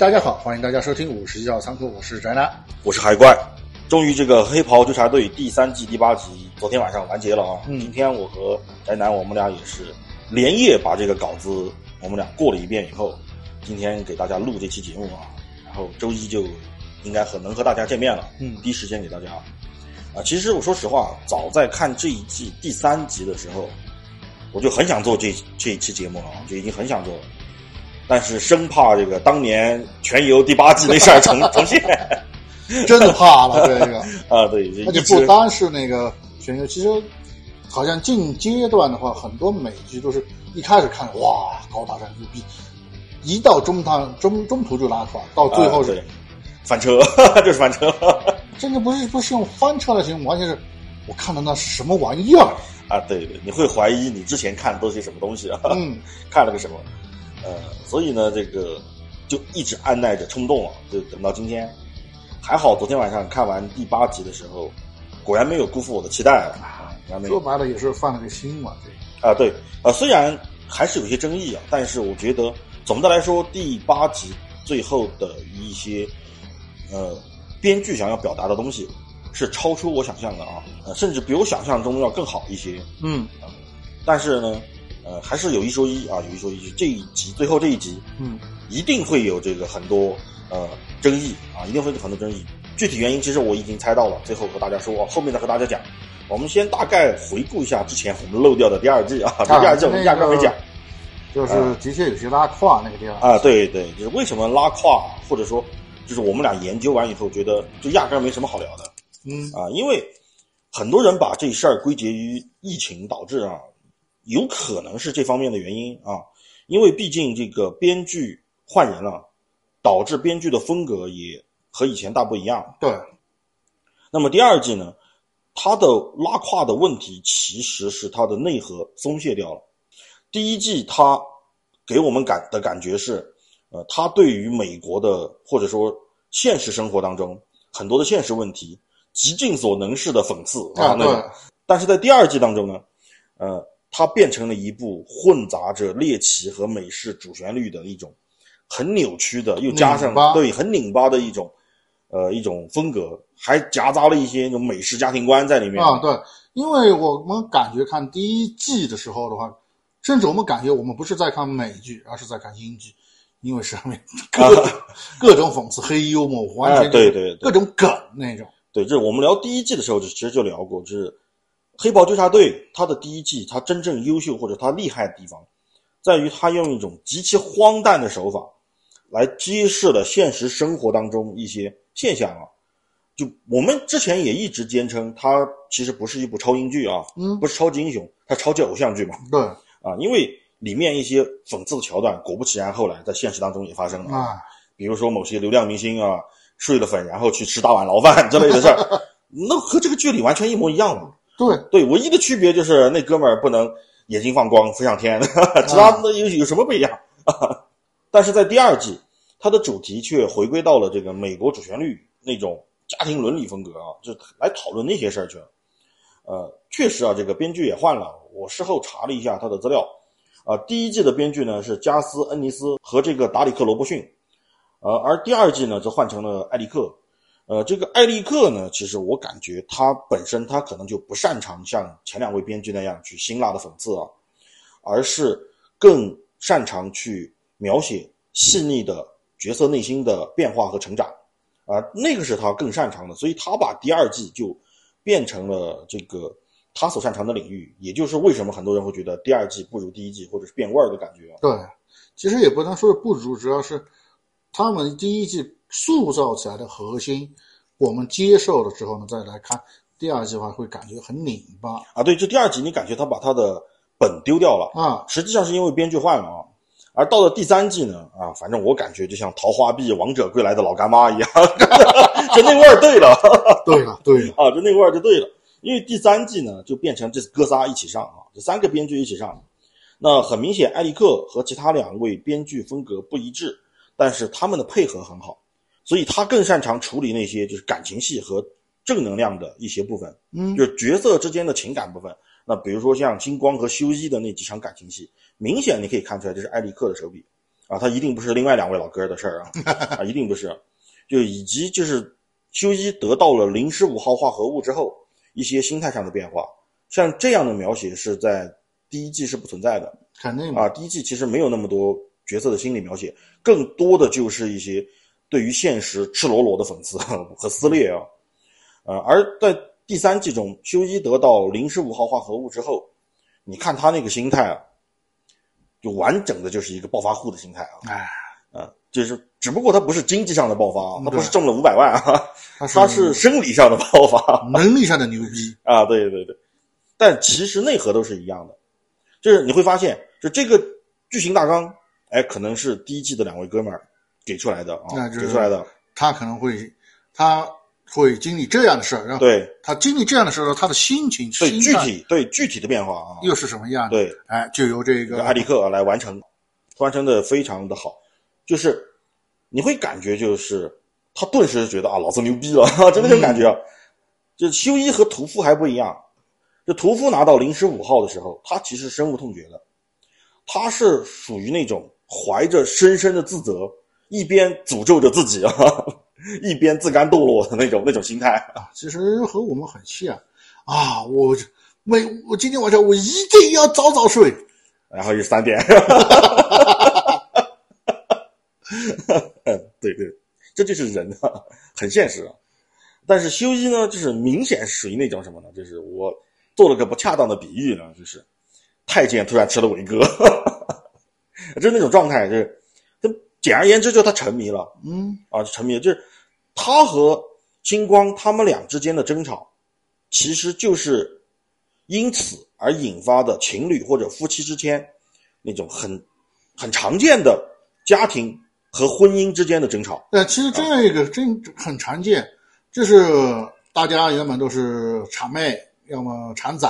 哎，大家好，欢迎大家收听五十一号仓库，我是宅男。我是海怪。终于，这个《黑袍纠察队》第三季第八集昨天晚上完结了啊！嗯今天我和宅男我们俩也是连夜把这个稿子我们俩过了一遍以后，今天给大家录这期节目啊，然后周一就应该和能和大家见面了，嗯第一时间给大家啊。其实我说实话，早在看这一季第三集的时候，我就很想做这这一期节目了，就已经很想做了，但是生怕这个当年全游第八季那事儿重重现 真的怕了 这个，啊，对，就而且不单是那个全游，其实好像近阶段的话，很多美剧都是一开始看哇高大上牛逼，一到中趟中中途就拉垮，到最后是、翻车，就是翻车甚至不是不是用翻车来形容，完全是我看的那是什么玩意儿？啊！对对，你会怀疑你之前看的都是些什么东西啊？嗯，看了个什么？呃，所以呢，这个就一直按耐着冲动了，就等到今天。还好昨天晚上看完第八集的时候，果然没有辜负我的期待啊！然没有说白了也是放了个心嘛，这个啊，对，呃，虽然还是有些争议啊，但是我觉得总的来说，第八集最后的一些呃编剧想要表达的东西是超出我想象的啊，呃，甚至比我想象中要更好一些。嗯但是呢，呃，还是有一说一啊，有一说一，这一集最后这一集嗯一定会有这个很多呃争议啊，一定会有很多争议。具体原因其实我已经猜到了，最后和大家说，后面再和大家讲。我们先大概回顾一下之前我们漏掉的第二季啊，第二季我们压根儿没讲。就是的确有些拉胯那个地方啊，对对，就是为什么拉胯，或者说就是我们俩研究完以后觉得就压根儿没什么好聊的嗯啊，因为很多人把这事儿归结于疫情导致啊，有可能是这方面的原因啊，因为毕竟这个编剧换人了，导致编剧的风格也和以前大不一样。对，那么第二季呢，它的拉胯的问题其实是它的内核松懈掉了。第一季它给我们感的感觉是，呃，它对于美国的或者说现实生活当中很多的现实问题极尽所能式的讽刺啊对那个。但是在第二季当中呢，呃，它变成了一部混杂着猎奇和美式主旋律的一种很扭曲的，又加上对很拧巴的一种呃一种风格，还夹杂了一些那种美式家庭观在里面。啊，对，因为我们感觉看第一季的时候的话，甚至我们感觉我们不是在看美剧，而是在看英剧，因为上面 各种、各种讽刺、黑幽默，完全啊对对对。各种梗那种。对，这我们聊第一季的时候，就其实就聊过，就是《黑豹纠察队》它的第一季，它真正优秀或者它厉害的地方，在于它用一种极其荒诞的手法，来揭示了现实生活当中一些现象啊。就我们之前也一直坚称，它其实不是一部超英剧啊，嗯不是超级英雄，它超级偶像剧嘛，对啊，因为里面一些讽刺的桥段，果不其然，后来在现实当中也发生了。啊，比如说某些流量明星啊睡了粉，然后去吃大碗牢饭之类的事儿，那和这个剧里完全一模一样嘛。对，对，唯一的区别就是那哥们儿不能眼睛放光飞上天，其他的有有什么不一样？但是在第二季，它的主题却回归到了这个美国主旋律那种家庭伦理风格啊，就来讨论那些事儿去了。呃，确实啊，这个编剧也换了。我事后查了一下他的资料，啊、第一季的编剧呢是加斯恩尼斯和这个达里克罗伯逊，呃，而第二季呢则换成了艾利克。呃，这个艾利克呢，其实我感觉他本身他可能就不擅长像前两位编剧那样去辛辣的讽刺啊，而是更擅长去描写细腻的角色内心的变化和成长，啊、那个是他更擅长的，所以他把第二季就变成了这个他所擅长的领域，也就是为什么很多人会觉得第二季不如第一季，或者是变味儿的感觉啊。对，其实也不能说是不如，主要是他们第一季塑造起来的核心，我们接受了之后呢，再来看第二季的话，会感觉很拧巴啊，对，就第二集你感觉他把他的本丢掉了，啊。实际上是因为编剧换了啊。而到了第三季呢，啊，反正我感觉就像《桃花币》《王者归来》的老干妈一样，就那味儿对了对了，对了，啊，就那味儿就对了。因为第三季呢，就变成这哥仨一起上啊，这三个编剧一起上。那很明显，艾利克和其他两位编剧风格不一致，但是他们的配合很好，所以他更擅长处理那些就是感情戏和正能量的一些部分，嗯。就是角色之间的情感部分。那比如说像金光和修一的那几场感情戏，明显你可以看出来这是艾利克的手笔，啊，他一定不是另外两位老哥的事儿啊，啊，一定不是，就以及就是修一得到了零十五号化合物之后，一些心态上的变化，像这样的描写是在第一季是不存在的肯定啊，第一季其实没有那么多角色的心理描写，更多的就是一些对于现实赤裸裸的讽刺 和撕裂啊，呃，而在第三季中，修一得到零十五号化合物之后，你看他那个心态啊。就完整的就是一个暴发户的心态啊，哎，啊，就是只不过他不是经济上的爆发，他不是中了五百万啊，他是生理上的爆发能力上的牛逼，啊，对对对，但其实内核都是一样的，就是你会发现，就这个剧情大纲，哎，可能是第一季的两位哥们儿给出来的啊，给出来的，他可能会他会经历这样的事儿，然后对他经历这样的事儿，他的心情、对，具体对具体的变化啊，又是什么样的？对，哎，就由这个这个艾利克来完成，完成的非常的好，就是你会感觉就是他顿时觉得啊，老子牛逼了，就那种感觉啊。就修一和屠夫还不一样，就屠夫拿到零十五号的时候，他其实深恶痛绝的，他是属于那种怀着深深的自责，一边诅咒着自己啊，一边自甘堕落的那种那种心态。啊，其实和我们很像啊。我每我今天晚上我一定要早早睡，然后是三点，对对，这就是人啊，很现实啊。但是修一呢，就是明显属于那种什么呢？就是我做了个不恰当的比喻呢，就是太监突然吃了伟哥，就是那种状态，就是，就简而言之，就他沉迷了嗯，啊，沉迷了，就是他和星光他们俩之间的争吵，其实就是因此而引发的情侣或者夫妻之间那种很很常见的家庭和婚姻之间的争吵。但其实这样一个真很常见，就是大家原本都是谄媚，要么产仔，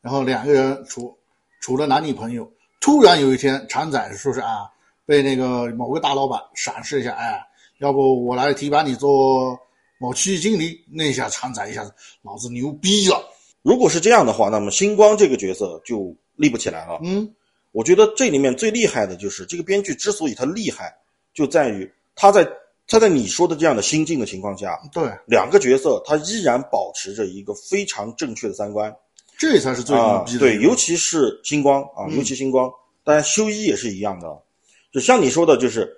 然后两个人处除了男女朋友，突然有一天产仔说是啊，被那个某个大老板赏识一下，哎，要不我来提拔你做某区域经理，那一下产仔一下子老子牛逼了，如果是这样的话，那么星光这个角色就立不起来了。嗯，我觉得这里面最厉害的就是这个编剧之所以他厉害，就在于他在他在你说的这样的心境的情况下，对，两个角色他依然保持着一个非常正确的三观这才是最牛啊逼的、，对，尤其是星光啊，嗯。尤其星光，当然修一也是一样的，就像你说的，就是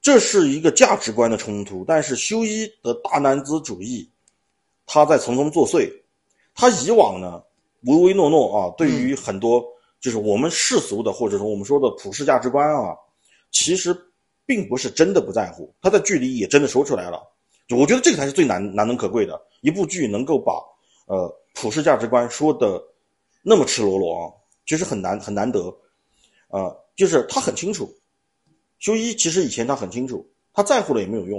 这是一个价值观的冲突，但是修一的大男子主义，他在从中作祟，他以往呢唯唯诺诺啊，对于很多就是我们世俗的或者说我们说的普世价值观啊，其实并不是真的不在乎，他在剧里也真的说出来了。就我觉得这个才是最难难能可贵的，一部剧能够把呃普世价值观说的那么赤裸裸啊，其实很难很难得。啊，就是他很清楚，修一其实以前他很清楚，他在乎了也没有用，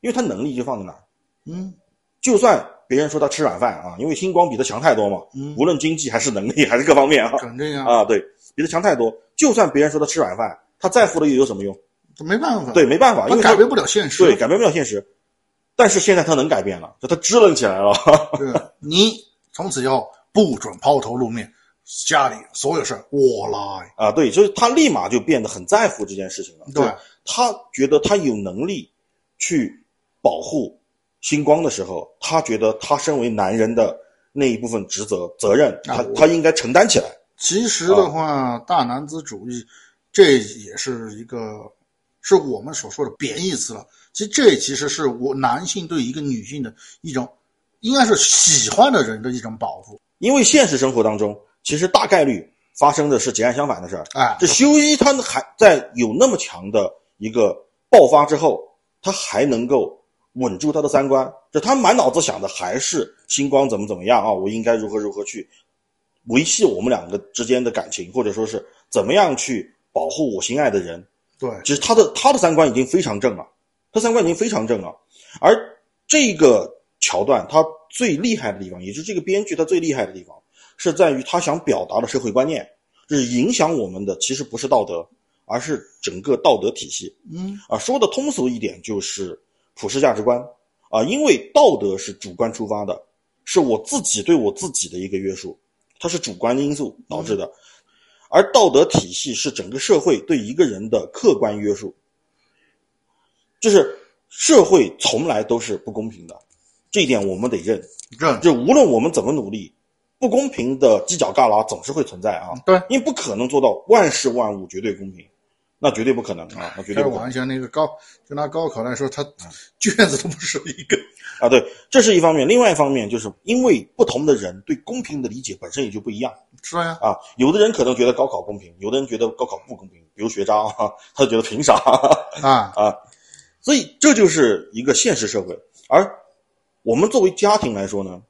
因为他能力就放在那儿。嗯就算别人说他吃软饭啊，因为星光比他强太多嘛，嗯，无论经济还是能力还是各方面啊肯定啊，啊，对比他强太多。就算别人说他吃软饭，他在乎了又有什么用？这没办法，对，没办法，因为改变不了现实，对改变不了现实。但是现在他能改变了，就他支棱起来了。对你从此以后不准抛头露面，家里所有事我来。啊，对，就是他立马就变得很在乎这件事情了。对，他觉得他有能力去保护星光的时候，他觉得他身为男人的那一部分职责责任，他他应该承担起来。其实的话，大男子主义，这也是一个是我们所说的贬义词了。其实这其实是我男性对一个女性的一种，应该是喜欢的人的一种保护。因为现实生活当中，其实大概率发生的是截然相反的事儿。哎，这修一他还在有那么强的一个爆发之后，他还能够稳住他的三观，就他满脑子想的还是星光怎么怎么样啊，我应该如何如何去维系我们两个之间的感情，或者说是怎么样去保护我心爱的人。对，其实他的他的三观已经非常正了，他三观已经非常正了。而这个桥段，他最厉害的地方，也就是这个编剧他最厉害的地方，是在于他想表达的社会观念，就是影响我们的其实不是道德，而是整个道德体系。嗯，啊，说的通俗一点就是普世价值观啊，因为道德是主观出发的，是我自己对我自己的一个约束，它是主观因素导致的。而道德体系是整个社会对一个人的客观约束，就是社会从来都是不公平的，这一点我们得认。认就无论我们怎么努力，不公平的犄角旮旯总是会存在啊。对，因为不可能做到万事万物绝对公平，那绝对不可能啊，那绝对不可能开玩笑，那个高就拿高考来说，他 卷子都不是一个。啊。对，这是一方面，另外一方面就是因为不同的人对公平的理解本身也就不一样是呀，啊。有的人可能觉得高考公平，有的人觉得高考不公平，比如学渣啊，他就觉得凭啥啊，啊？所以这就是一个现实社会。而我们作为家庭来说呢，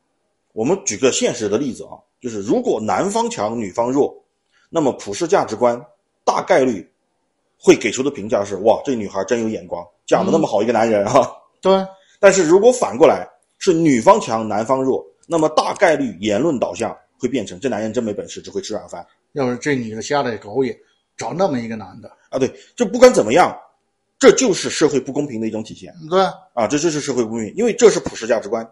我们举个现实的例子啊，就是如果男方强，女方弱，那么普世价值观大概率会给出的评价是：哇，这女孩真有眼光，嫁的那么好一个男人啊。对，但是如果反过来是女方强，男方弱，那么大概率言论导向会变成这男人真没本事，只会吃软饭要是这女的瞎了狗眼，找那么一个男的，啊。对，就不管怎么样，这就是社会不公平的一种体现对，啊，这就是社会不公平，因为这是普世价值观。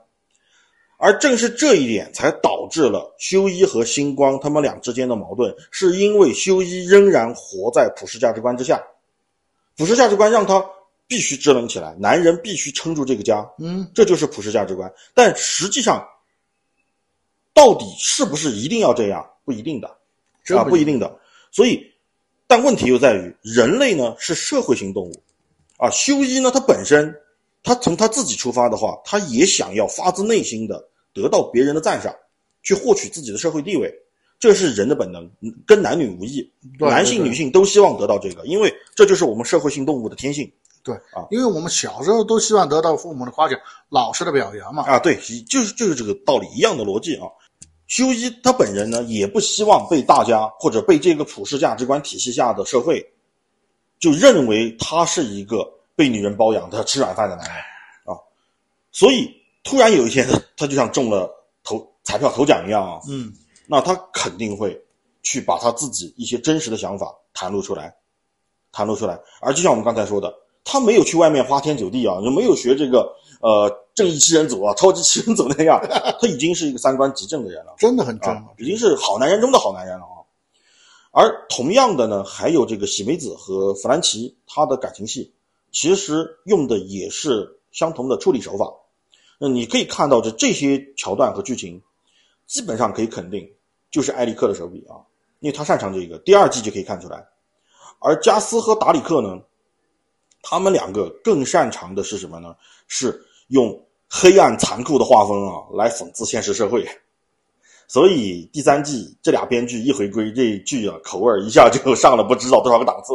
而正是这一点，才导致了修一和星光他们俩之间的矛盾，是因为修一仍然活在普世价值观之下，普世价值观让他必须支棱起来，男人必须撑住这个家，嗯，这就是普世价值观。但实际上，到底是不是一定要这样？不一定的，啊，这不不一定的。所以，但问题又在于，人类呢是社会性动物，啊，修一呢，他本身，他从他自己出发的话，他也想要发自内心的得到别人的赞赏，去获取自己的社会地位，这是人的本能，嗯跟男女无异。男性、女性都希望得到这个，因为这就是我们社会性动物的天性。对啊，因为我们小时候都希望得到父母的夸奖、老师的表扬嘛。啊，对，就是就是这个道理一样的逻辑啊。修一他本人呢，也不希望被大家或者被这个普世价值观体系下的社会，就认为他是一个被女人包养他吃软饭的男人啊。所以突然有一天，他就像中了头彩票头奖一样啊，嗯，那他肯定会去把他自己一些真实的想法袒露出来，袒露出来。而就像我们刚才说的，他没有去外面花天酒地啊，也没有学这个呃正义七人组啊、超级七人组那样，他已经是一个三观极正的人了。真的很正啊，已经是好男人中的好男人了啊。而同样的呢，还有这个喜美子和弗兰奇，他的感情戏其实用的也是相同的处理手法。那你可以看到这这些桥段和剧情，基本上可以肯定就是埃里克的手笔啊，因为他擅长这个。第二季就可以看出来，而加斯和达里克呢，他们两个更擅长的是什么呢？是用黑暗残酷的画风啊来讽刺现实社会。所以第三季这俩编剧一回归，这剧啊口味儿一下就上了不知道多少个档次，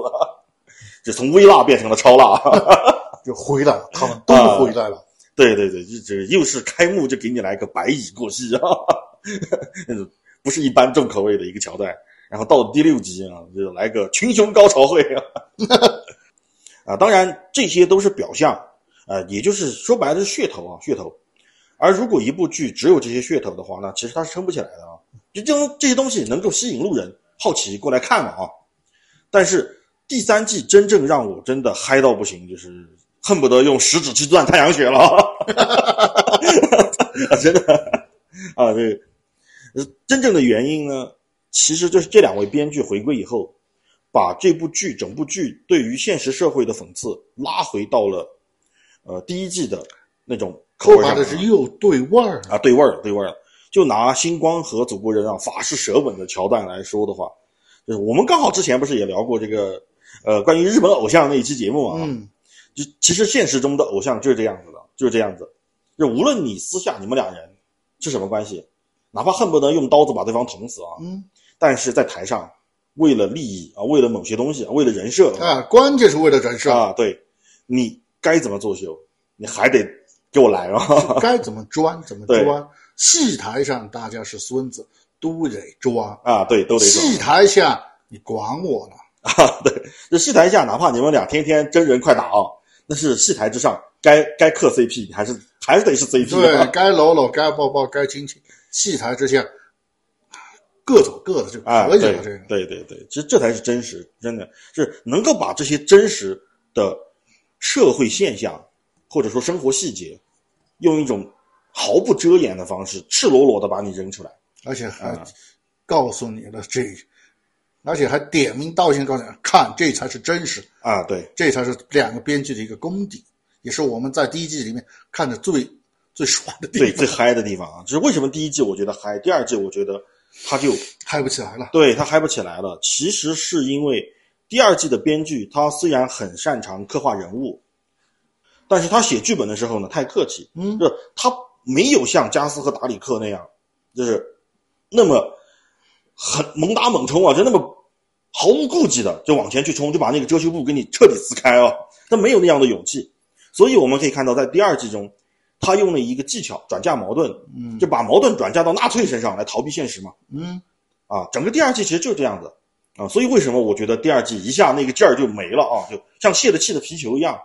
就从微辣变成了超辣。就回来了，他们都啊回来了。对对对，这这又是开幕就给你来个白蚁过隙啊，不是一般重口味的一个桥段。然后到了第六集啊，就来个群雄高潮会啊。啊，当然这些都是表象，啊，也就是说白了是噱头啊，噱头。而如果一部剧只有这些噱头的话，那其实它是撑不起来的啊。就这这些东西能够吸引路人好奇过来看嘛啊。但是第三季真正让我真的嗨到不行，就是恨不得用食指去钻太阳穴了啊！真的啊，这真正的原因呢，其实就是这两位编剧回归以后，把这部剧整部剧对于现实社会的讽刺拉回到了呃第一季的那种口说味上白了是又对味儿。啊，对味儿，对味儿。就拿星光和祖国人啊法式舌吻的桥段来说的话，就是我们刚好之前不是也聊过这个呃关于日本偶像那一期节目嘛，嗯，就其实现实中的偶像就是这样子的，就是这样子。就无论你私下你们俩人是什么关系，哪怕恨不得用刀子把对方捅死啊，嗯，但是在台上为了利益啊，为了某些东西啊，为了人设啊，关键是为了人设，啊，对，你该怎么作秀，你还得给我来啊！该 怎么装怎么对装。戏台上大家是孙子，都得装；啊，对，都得说戏台下你管我呢？啊，对，这戏台下哪怕你们俩天天真人快打啊，那是戏台之上该该磕 CP，你还是还是得是 CP 对，该搂搂，该抱抱，该亲亲。戏台之下，各走各的就啊，对可以了。这个对对对，其实这才是真实，真的是能够把这些真实的社会现象或者说生活细节，用一种毫不遮掩的方式，赤裸裸的把你扔出来。而且还啊告诉你了这而且还点名道姓告诉你看，这才是真实，啊，对，这才是两个编剧的一个功底，也是我们在第一季里面看的最最爽的地对，方。最嗨的地方啊，就是为什么第一季我觉得嗨，第二季我觉得他就嗨不起来了。对他嗨不起来了。其实是因为第二季的编剧他虽然很擅长刻画人物，但是他写剧本的时候呢太客气，嗯就是他没有像加斯和达里克那样，就是那么很猛打猛冲啊，就那么毫无顾忌的就往前去冲，就把那个遮羞布给你彻底撕开啊，他没有那样的勇气。所以我们可以看到，在第二季中，他用了一个技巧转嫁矛盾，嗯就把矛盾转嫁到纳粹身上来逃避现实嘛。嗯，啊，整个第二季其实就是这样子啊，所以为什么我觉得第二季一下那个劲儿就没了啊，就像泄了气的皮球一样，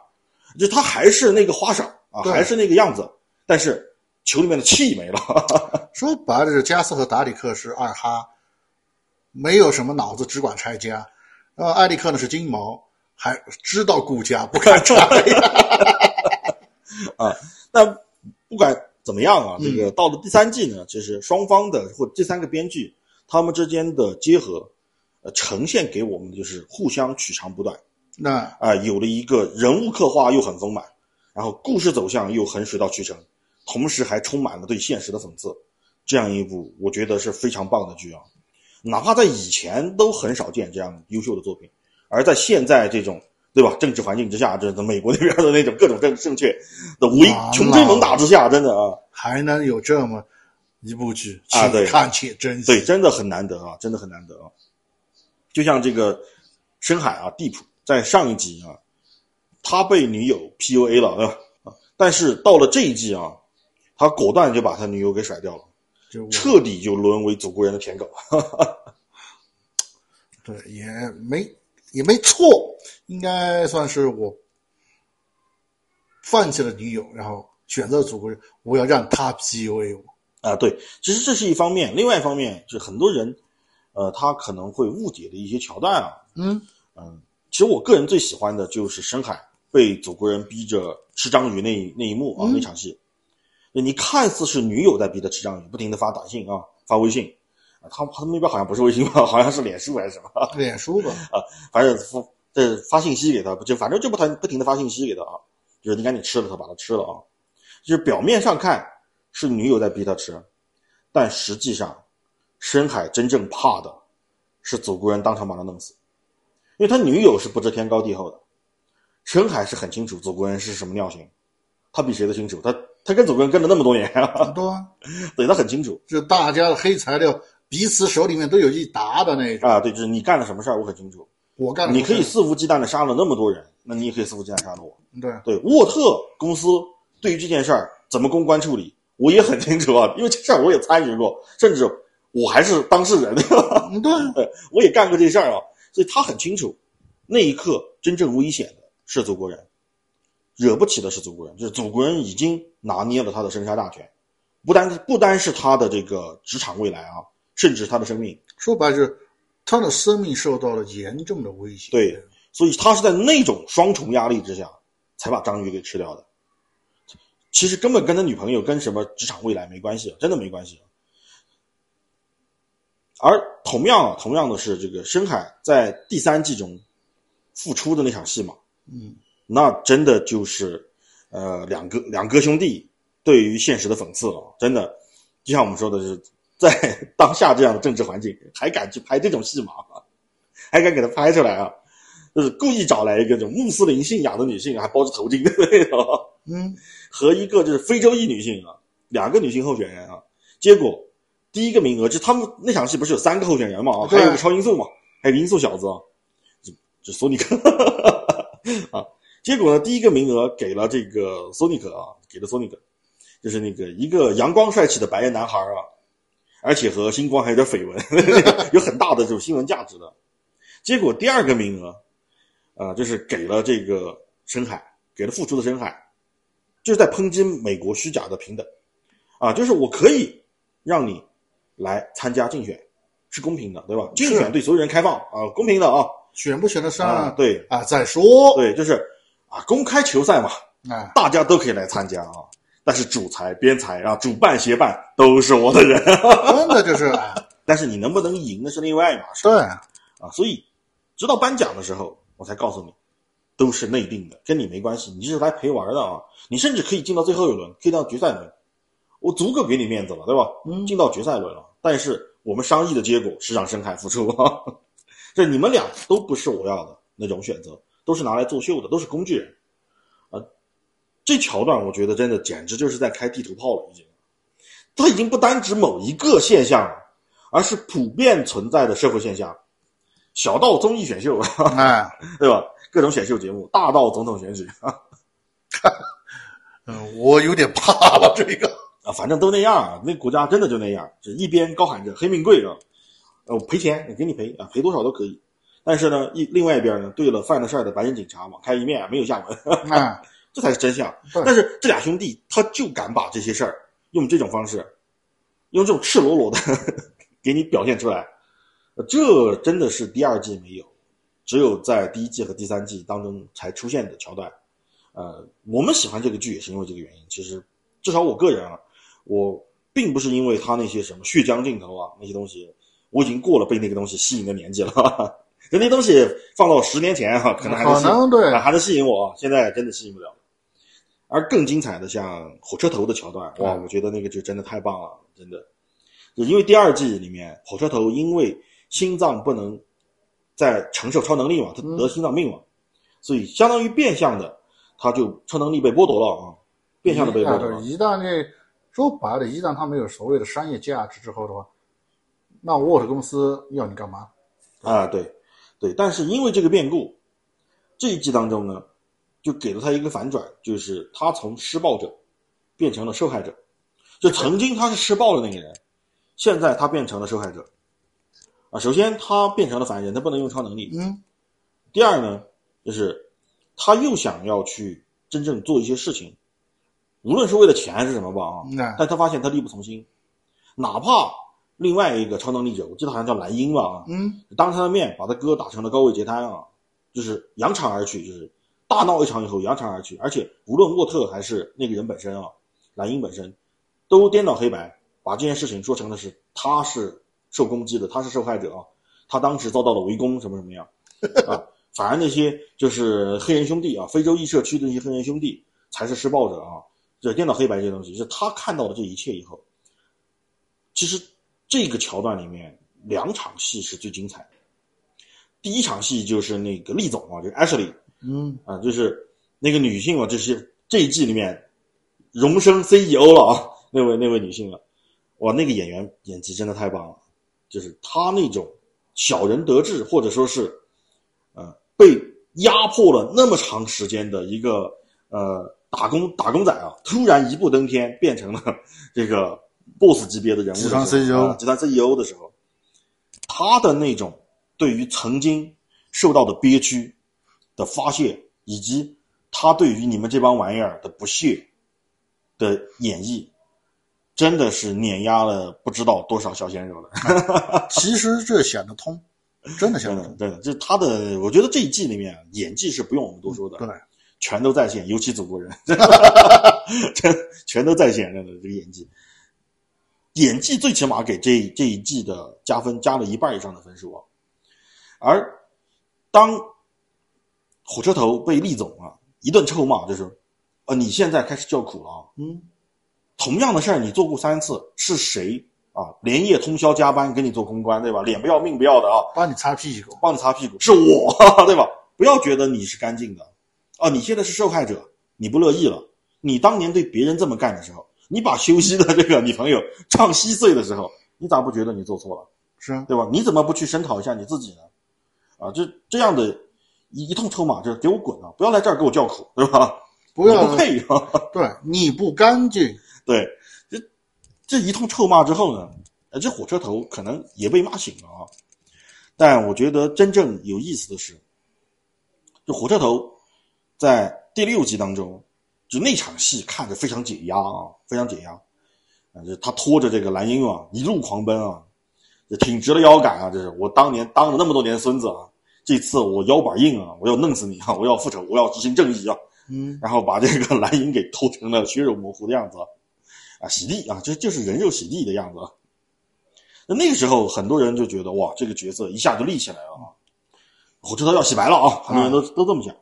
就他还是那个花哨啊，还是那个样子，但是球里面的气没了。说白了，就是加斯和达里克是二哈，没有什么脑子，只管拆家。呃，艾利克呢是金毛，还知道顾家，不敢拆。那不管怎么样啊，嗯这个到了第三季呢，其实双方的或这三个编剧他们之间的结合，呃，呈现给我们的就是互相取长补短。那啊、有了一个人物刻画又很丰满，然后故事走向又很水到渠成，同时还充满了对现实的讽刺，这样一部我觉得是非常棒的剧啊！哪怕在以前都很少见这样优秀的作品，而在现在这种对吧政治环境之下，这美国那边的那种各种正正确的围穷追猛打之下，真的啊，还能有这么一部剧，啊对请看且珍惜。对，真的很难得啊，真的很难得啊！就像这个深海啊，地普在上一集啊，他被女友 PUA 了，对吧？啊，但是到了这一季啊，他果断就把他女友给甩掉了，就彻底就沦为祖国人的舔狗。对也没也没错，应该算是我放弃了女友，然后选择了祖国人，我要让他 PUA 我。啊，对，其实这是一方面，另外一方面就是很多人，呃，他可能会误解的一些桥段啊，嗯。嗯，其实我个人最喜欢的就是深海被祖国人逼着吃章鱼那那一幕啊，嗯。那场戏，你看似是女友在逼他吃章鱼，不停的发短信啊，发微信，啊，他他那边好像不是微信吧，好像是脸书还是什么，脸书吧，啊反正发这发信息给他，不就反正就不停不停的发信息给他啊，就是你赶紧吃了它，把它吃了啊，就是表面上看是女友在逼他吃，但实际上深海真正怕的是祖国人当场把他弄死，因为他女友是不知天高地厚的，深海是很清楚祖国人是什么尿性，他比谁都清楚，他他跟祖国人跟了那么多年啊，对啊，对他很清楚就大家的黑材料，彼此手里面都有一沓的那种。啊，对，就是你干了什么事儿我很清楚，我干了你可以肆无忌惮的杀了那么多人，那你也可以肆无忌惮杀了我。对，对沃特公司对于这件事儿怎么公关处理，我也很清楚啊，因为这事儿我也参与过，甚至我还是当事人，嗯对，对，我也干过这事儿啊，所以他很清楚，那一刻真正危险的是祖国人，惹不起的是祖国人，就是祖国人已经拿捏了他的生杀大权，不单不单是他的这个职场未来啊，甚至他的生命，说白了就是他的生命受到了严重的威胁。对，所以他是在那种双重压力之下，才把章鱼给吃掉的。其实根本跟他女朋友跟什么职场未来没关系，真的没关系。而同样同样的是，这个深海在第三季中复出的那场戏嘛，嗯，那真的就是呃两个两哥兄弟对于现实的讽刺了，真的，就像我们说的是，在 当下这样的政治环境，还敢去拍这种戏码，还敢给他拍出来啊？就是故意找来一个这种穆斯林信仰的女性，还包着头巾的那种，嗯，和一个就是非洲裔女性啊，两个女性候选人啊，结果第一个名额就他们那场戏不是有三个候选人嘛？啊，还对有个超音速嘛，还有个音速小子啊，就就索尼克。啊，结果呢，第一个名额给了这个索尼克啊，给了索尼克，就是那个一个阳光帅气的白人男孩啊，而且和星光还有点绯闻，有很大的这种新闻价值的。结果第二个名额，啊，就是给了这个深海，给了复出的深海，就是在抨击美国虚假的平等，啊，就是我可以让你来参加竞选，是公平的，对吧？竞选对所有人开放啊，公平的啊，选不选得上啊，对啊？再说，对，就是啊，公开球赛嘛，啊，大家都可以来参加啊。但是主裁、编裁啊、主办、协办都是我的人，真的就是，啊但是你能不能赢那是另外一码事。对，啊，所以直到颁奖的时候，我才告诉你，都是内定的，跟你没关系，你就是来陪玩的啊。你甚至可以进到最后一轮，可以到决赛轮，我足够给你面子了，对吧？嗯进到决赛轮了，但是我们商议的结果是让深海复出啊，这你们俩都不是我要的那种选择，都是拿来作秀的，都是工具人啊。这桥段我觉得真的简直就是在开地图炮了，已经，它已经不单指某一个现象了，而是普遍存在的社会现象。小到综艺选秀，哎，对吧？各种选秀节目，大到总统选举啊，嗯，我有点怕了这个。啊，反正都那样啊。那国家真的就那样，就一边高喊着黑命贵啊，呃，赔钱，给你赔啊，赔多少都可以。但是呢，一另外一边呢，对了犯了事儿的白人警察网开一面，没有下文，哎，这才是真相。但是这俩兄弟他就敢把这些事儿用这种方式，用这种赤裸裸的 给你表现出来，呃这真的是第二季没有，只有在第一季和第三季当中才出现的桥段。呃，我们喜欢这个剧也是因为这个原因。其实，至少我个人啊，我并不是因为他那些什么血浆镜头啊那些东西，我已经过了被那个东西吸引的年纪了。就那东西放到十年前哈、可能还能吸引对啊还能吸引我啊，现在真的吸引不了。而更精彩的像火车头的桥段，哇，嗯我觉得那个就真的太棒了，真的。就因为第二季里面火车头因为心脏不能再承受超能力嘛，他得心脏病嘛，所以相当于变相的他就超能力被剥夺了啊，变相的被剥夺了。一旦这说白了，一旦他没有所谓的商业价值之后的话，那沃特公司要你干嘛？啊，对，对，但是因为这个变故，这一季当中呢，就给了他一个反转，就是他从施暴者变成了受害者。就曾经他是施暴的那个人，现在他变成了受害者。啊，首先他变成了凡人，他不能用超能力。嗯，第二呢，就是他又想要去真正做一些事情，无论是为了钱还是什么吧啊，那但他发现他力不从心，哪怕另外一个超能力者，我记得好像叫蓝鹰吧啊，嗯，当着他的面把他哥打成了高位截瘫啊，就是扬长而去，就是大闹一场以后扬长而去，而且无论沃特还是那个人本身啊，蓝鹰本身，都颠倒黑白，把这件事情说成的是他是受攻击的，他是受害者啊，他当时遭到了围攻什么什么样 啊，反而那些就是黑人兄弟啊，非洲裔社区的那些黑人兄弟才是施暴者啊，这颠倒黑白这些东西，是他看到了这一切以后，其实这个桥段里面两场戏是最精彩的。第一场戏就是那个厉总啊，就是 Ashley 嗯，啊，就是那个女性啊，就是这一季里面荣升 CEO 了啊，那位那位女性了，哇，那个演员演技真的太棒了，就是她那种小人得志，或者说是呃被压迫了那么长时间的一个呃打工打工仔啊，突然一步登天，变成了 这个 boss 级别的人物的，集团 CEO 啊集团 CEO 的时候，他的那种对于曾经受到的憋屈的发泄，以及他对于你们这帮玩意儿的不屑的演绎，真的是碾压了不知道多少小鲜肉了。其实这想得通，真的想得通。真的，就是他的，我觉得这一季里面演技是不用我们多说的，对，全都在线，尤其祖国人，全全都在线，真的这个演技，演技最起码给这这一季的加分加了一半以上的分数啊。而当火车头被厉总啊一顿臭骂，就是，呃，你现在开始叫苦了啊，嗯，同样的事儿你做过三次，是谁啊连夜通宵加班给你做公关，对吧？脸不要命不要的啊，帮你擦屁股。帮你擦屁股，是我，对吧？不要觉得你是干净的，啊，你现在是受害者，你不乐意了。你当年对别人这么干的时候，你把休息的这个女朋友唱稀碎的时候，你咋不觉得你做错了，是啊，对吧？你怎么不去声讨一下你自己呢？啊，这这样的一一通臭骂，就是给我滚啊！不要来这儿给我叫苦，对吧？不要不配啊！对你不干净，对，这这一通臭骂之后呢，呃，这火车头可能也被骂醒了啊。但我觉得真正有意思的是，这火车头在第六集当中，就那场戏看着非常解压啊，非常解压。啊，就他拖着这个蓝鹰啊，一路狂奔啊，就挺直了腰杆啊！这是我当年当了那么多年孙子啊，这次我腰板硬啊，我要弄死你啊，我要复仇，我要执行正义啊！嗯，然后把这个蓝银给偷成了血肉模糊的样子，啊，洗地啊，这就是人肉洗地的样子。那那个时候很多人就觉得哇，这个角色一下就立起来了啊，火车头要洗白了啊，很多人都、都这么想。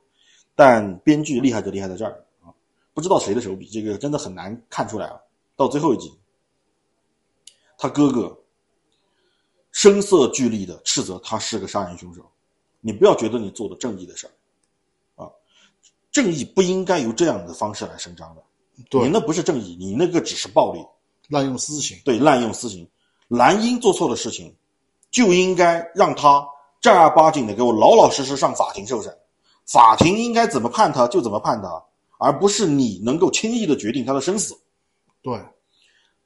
但编剧厉害就厉害在这儿啊，不知道谁的手笔，这个真的很难看出来啊。到最后一集，他哥哥声色俱厉的斥责他是个杀人凶手。你不要觉得你做的正义的事儿，啊，正义不应该由这样的方式来伸张的。对你，那不是正义，你那个只是暴力，滥用私刑，对，滥用私刑。蓝英做错的事情，就应该让他正儿八经的给我老老实实上法庭受审。法庭应该怎么判他就怎么判他，而不是你能够轻易的决定他的生死。对，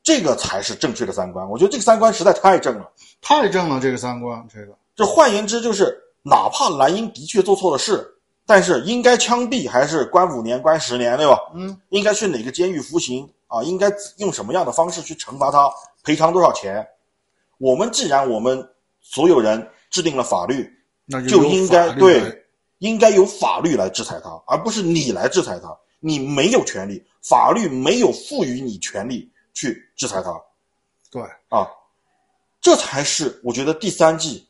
这个才是正确的三观。我觉得这个三观实在太正了。太正了，这个三观，这个这换言之就是，哪怕蓝英的确做错了事，但是应该枪毙还是关五年、关十年，对吧？嗯，应该去哪个监狱服刑啊？应该用什么样的方式去惩罚他？赔偿多少钱？我们既然我们所有人制定了法律，那由就应该对，应该由法律来制裁他，而不是你来制裁他。你没有权利，法律没有赋予你权利去制裁他。对，啊，这才是我觉得第三季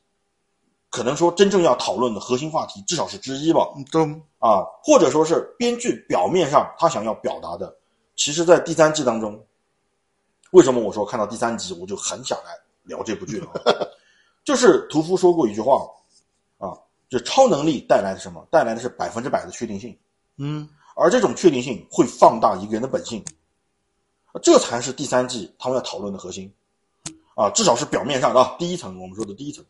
可能说真正要讨论的核心话题，至少是之一吧。对啊，或者说是编剧表面上他想要表达的，其实，在第三季当中，为什么我说看到第三集我就很想来聊这部剧了啊？就是屠夫说过一句话啊，就超能力带来的什么？带来的是百分之百的确定性，嗯，而这种确定性会放大一个人的本性，这才是第三季他们要讨论的核心啊，至少是表面上的啊，第一层我们说的第一层。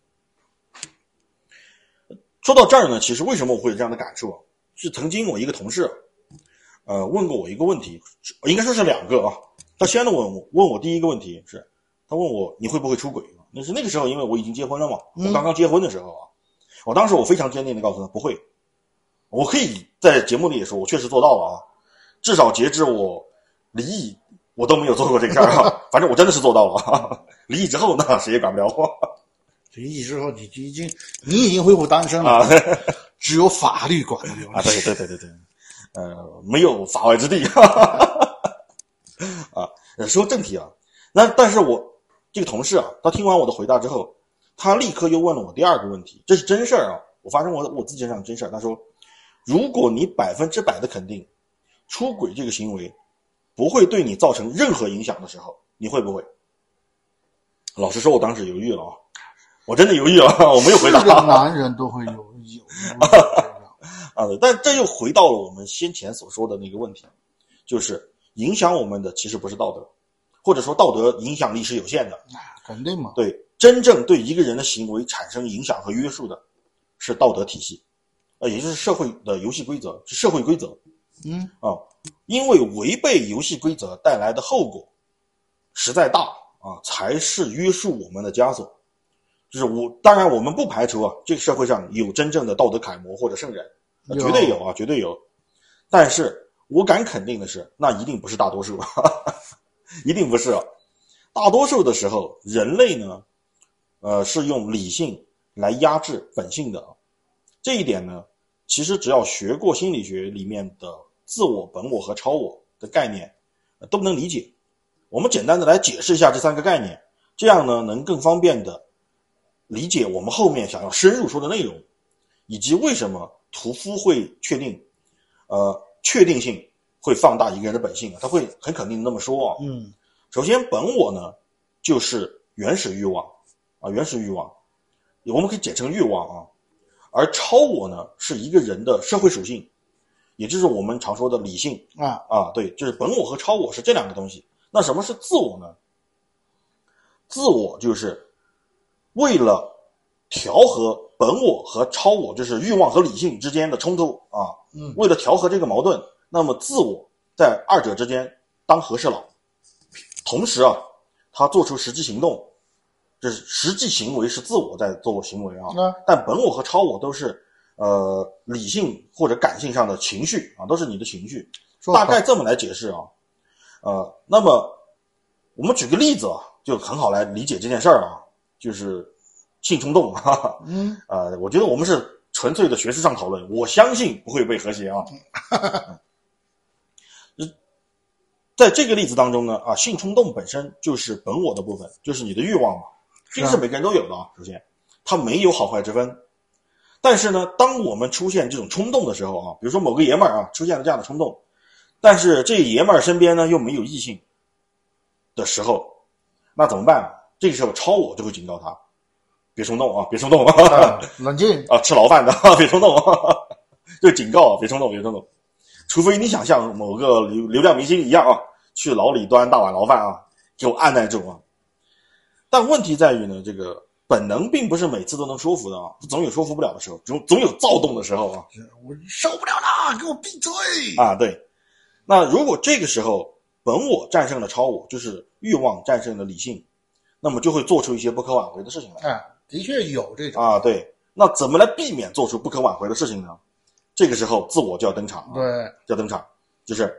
说到这儿呢，其实为什么我会有这样的感受啊？是曾经我一个同事，呃，问过我一个问题，应该说是两个啊。他先呢问我，问我第一个问题是，他问我你会不会出轨？那是那个时候，因为我已经结婚了嘛，我刚刚结婚的时候啊，我当时我非常坚定的告诉他不会，我可以在节目里也说，我确实做到了啊，至少截至我离异，我都没有做过这个事儿啊，反正我真的是做到了啊。离异之后呢，谁也管不了我离异之后你已经你已经恢复单身了，啊。只有法律管得了啊，对对对对对，呃，没有法外之地 啊。呃说正题啊，那但是我这个同事啊，他听完我的回答之后，他立刻又问了我第二个问题，这是真事儿啊，我发生我我自己身上真事儿。他说，如果你百分之百的肯定出轨这个行为不会对你造成任何影响的时候，你会不会？老实说，我当时犹豫了啊，我真的犹豫了，我没有回答。是个男人都会有有有这个 啊，对但这又回到了我们先前所说的那个问题，就是影响我们的其实不是道德，或者说道德影响力是有限的。肯定嘛，对，真正对一个人的行为产生影响和约束的，是道德体系，呃，也就是社会的游戏规则，是社会规则嗯，啊。因为违背游戏规则带来的后果实在大啊，才是约束我们的枷锁。就是我，当然我们不排除啊，这个社会上有真正的道德楷模或者圣人，绝对有啊，绝对有。但是我敢肯定的是，那一定不是大多数，一定不是啊。大多数的时候，人类呢，呃，是用理性来压制本性的。这一点呢，其实只要学过心理学里面的自我、本我和超我的概念，都能理解。我们简单的来解释一下这三个概念，这样呢，能更方便的理解我们后面想要深入说的内容，以及为什么屠夫会确定，呃，确定性会放大一个人的本性，他会很肯定的那么说啊。嗯，首先，本我呢就是原始欲望啊，原始欲望，我们可以简称欲望啊。而超我呢是一个人的社会属性，也就是我们常说的理性啊，啊。对，就是本我和超我是这两个东西。那什么是自我呢？自我就是为了调和本我和超我，就是欲望和理性之间的冲突啊。嗯，为了调和这个矛盾，那么自我在二者之间当和事佬，同时啊，他做出实际行动，就是实际行为是自我在做行为啊，那但本我和超我都是呃理性或者感性上的情绪啊，都是你的情绪，说大概这么来解释啊，呃，那么我们举个例子啊，就很好来理解这件事儿啊，就是性冲动，哈哈，嗯，呃，我觉得我们是纯粹的学术上讨论，我相信不会被和谐啊。在这个例子当中呢，啊，性冲动本身就是本我的部分，就是你的欲望嘛。这个是每个人都有的啊。首先，它没有好坏之分。但是呢，当我们出现这种冲动的时候啊，比如说某个爷们儿啊出现了这样的冲动，但是这爷们儿身边呢又没有异性的时候，那怎么办？这个时候超我就会警告他，别冲动啊，别冲动啊，冷静啊，吃牢饭的，别冲动，就警告啊，别冲动，别冲动。除非你想像某个流流量明星一样啊，去牢里端大碗牢饭啊，给我按耐住啊。但问题在于呢，这个。本能并不是每次都能说服的啊，总有说服不了的时候，总总有躁动的时候啊。我受不了了，给我闭嘴啊！对，那如果这个时候本我战胜了超我，就是欲望战胜了理性，那么就会做出一些不可挽回的事情来。哎，的确有这种啊。对，那怎么来避免做出不可挽回的事情呢？这个时候自我就要登场。对，要登场，就是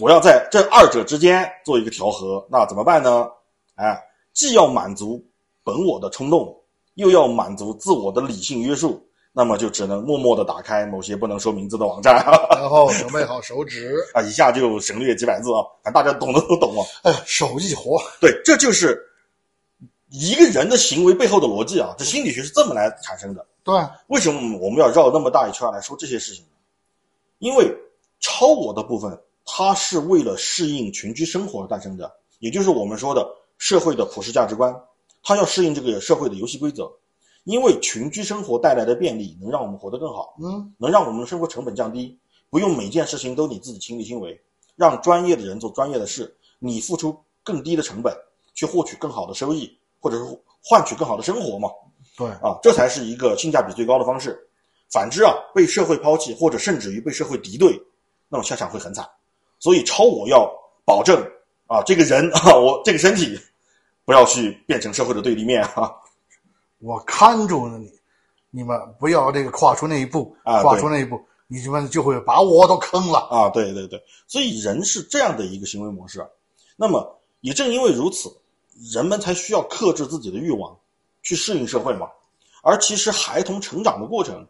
我要在这二者之间做一个调和。那怎么办呢？哎，既要满足。本我的冲动，又要满足自我的理性约束，那么就只能默默的打开某些不能说名字的网站，然后准备好手指啊，一下就省略几百字啊，反正大家懂的都懂啊。哎，手一活，对，这就是一个人的行为背后的逻辑啊，这心理学是这么来产生的。对，为什么我们要绕那么大一圈来说这些事情呢？因为超我的部分，它是为了适应群居生活而诞生的，也就是我们说的社会的普世价值观。它要适应这个社会的游戏规则，因为群居生活带来的便利能让我们活得更好，嗯，能让我们的生活成本降低，不用每件事情都你自己亲力亲为，让专业的人做专业的事，你付出更低的成本去获取更好的收益，或者是换取更好的生活嘛？对，啊，这才是一个性价比最高的方式。反之啊，被社会抛弃或者甚至于被社会敌对，那么下场会很惨。所以超我要保证啊，这个人啊，我这个身体。不要去变成社会的对立面啊！我看住了你，你们不要这个跨出那一步啊！跨出那一步，你们就会把我都坑了啊！对对对，所以人是这样的一个行为模式。那么也正因为如此，人们才需要克制自己的欲望，去适应社会嘛。而其实孩童成长的过程，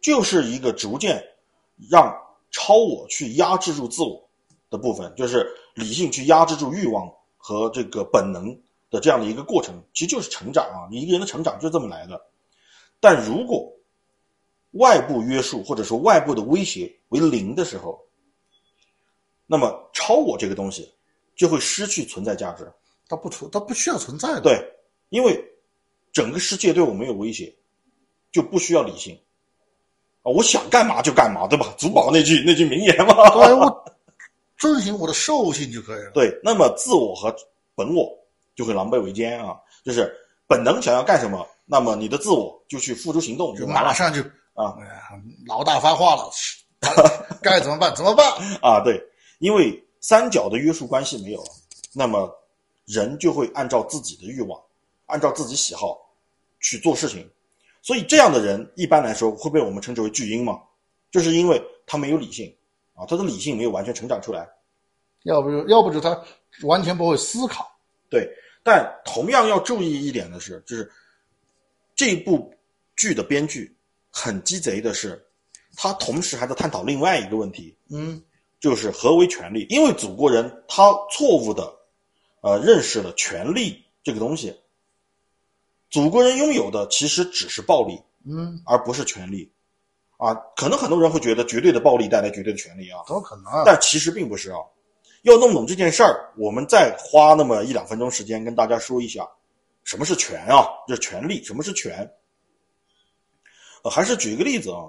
就是一个逐渐让超我去压制住自我的部分，就是理性去压制住欲望和这个本能。的这样的一个过程，其实就是成长啊！你一个人的成长就这么来的。但如果外部约束或者说外部的威胁为零的时候，那么超我这个东西就会失去存在价值。它不存，它不需要存在的。对，因为整个世界对我没有威胁，就不需要理性啊！我想干嘛就干嘛，对吧？祖宝那句那句名言嘛。对，我遵循我的兽性就可以了。对，那么自我和本我。就会狼狈为奸啊！就是本能想要干什么，那么你的自我就去付诸行动，就马上就啊，老大发话了，该怎么办？怎么办？啊，对，因为三角的约束关系没有了，那么人就会按照自己的欲望，按照自己喜好去做事情，所以这样的人一般来说会被我们称之为巨婴嘛，就是因为他没有理性啊，他的理性没有完全成长出来，要不要不就他完全不会思考，对。但同样要注意一点的是，就是这部剧的编剧很鸡贼的是，他同时还在探讨另外一个问题，嗯，就是何为权利？因为祖国人他错误的呃认识了权力这个东西，祖国人拥有的其实只是暴力，嗯，而不是权利，啊，可能很多人会觉得绝对的暴力带来绝对的权利啊，怎么可能？但其实并不是啊。要弄懂这件事儿，我们再花那么一两分钟时间跟大家说一下，什么是权啊？就是权利。什么是权？呃，还是举一个例子啊。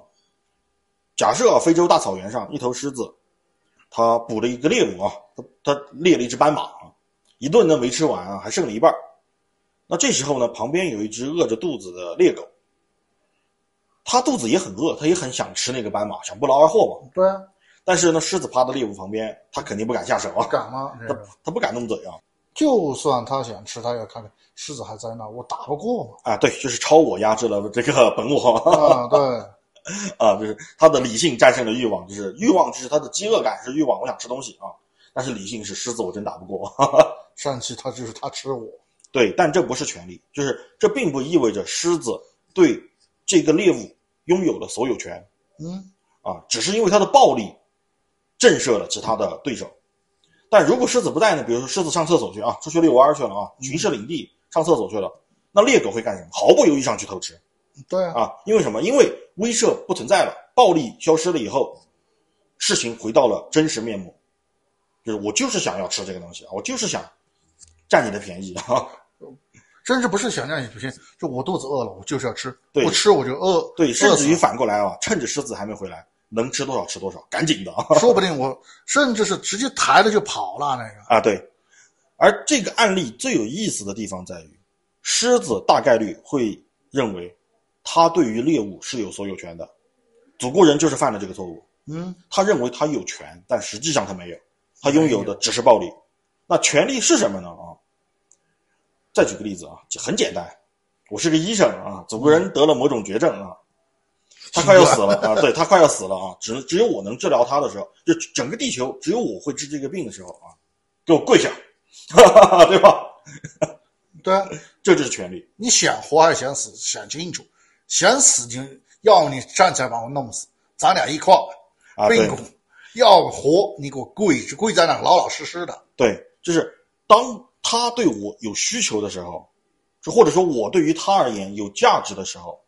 假设啊，非洲大草原上一头狮子，它捕了一个猎物啊，它它猎了一只斑马啊，一顿呢没吃完啊，还剩了一半。那这时候呢，旁边有一只饿着肚子的猎狗，它肚子也很饿，它也很想吃那个斑马，想不劳而获嘛。对啊。但是呢，狮子趴在猎物旁边，它肯定不敢下手啊！敢吗？它它不敢动嘴啊！就算它想吃，它也看看狮子还在那，我打不过嘛！啊，对，就是超我压制了这个本我啊！对，啊，就是他的理性战胜了欲望，就是欲望就是他的饥饿感是欲望，我想吃东西啊！但是理性是狮子，我真打不过。上去他就是他吃我，对，但这不是权利，就是这并不意味着狮子对这个猎物拥有了所有权。嗯，啊，只是因为它的暴力。震慑了其他的对手，但如果狮子不在呢？比如说狮子上厕所去啊，出去遛弯去了啊，巡视领地上厕所去了，那猎狗会干什么？毫不犹豫上去偷吃对啊，啊！因为什么？因为威慑不存在了，暴力消失了以后，事情回到了真实面目，就是我就是想要吃这个东西啊，我就是想占你的便宜啊！甚至 不是想占你便宜，就我肚子饿了，我就是要吃，对不吃我就饿，对，甚至于反过来啊，趁着狮子还没回来，能吃多少吃多少，赶紧的啊！说不定我甚至是直接抬着就跑了那个。啊，对。而这个案例最有意思的地方在于，狮子大概率会认为，它对于猎物是有所有权的。祖国人就是犯了这个错误，嗯，他认为他有权，但实际上他没有，他拥有的只是暴力。那权利是什么呢？啊，再举个例子啊，很简单，我是个医生啊，总个人得了某种绝症啊，他快要死了啊，对他快要死了啊，只只有我能治疗他的时候，就整个地球只有我会治这个病的时候啊，给我跪下，对吧？对啊，这就是权利。你想活还是想死，想清楚。想死就要么你站起来把我弄死，咱俩一块儿啊，对并股；要活你给我跪着，跪在那老老实实的。对，就是当他对我有需求的时候，就或者说我对于他而言有价值的时候，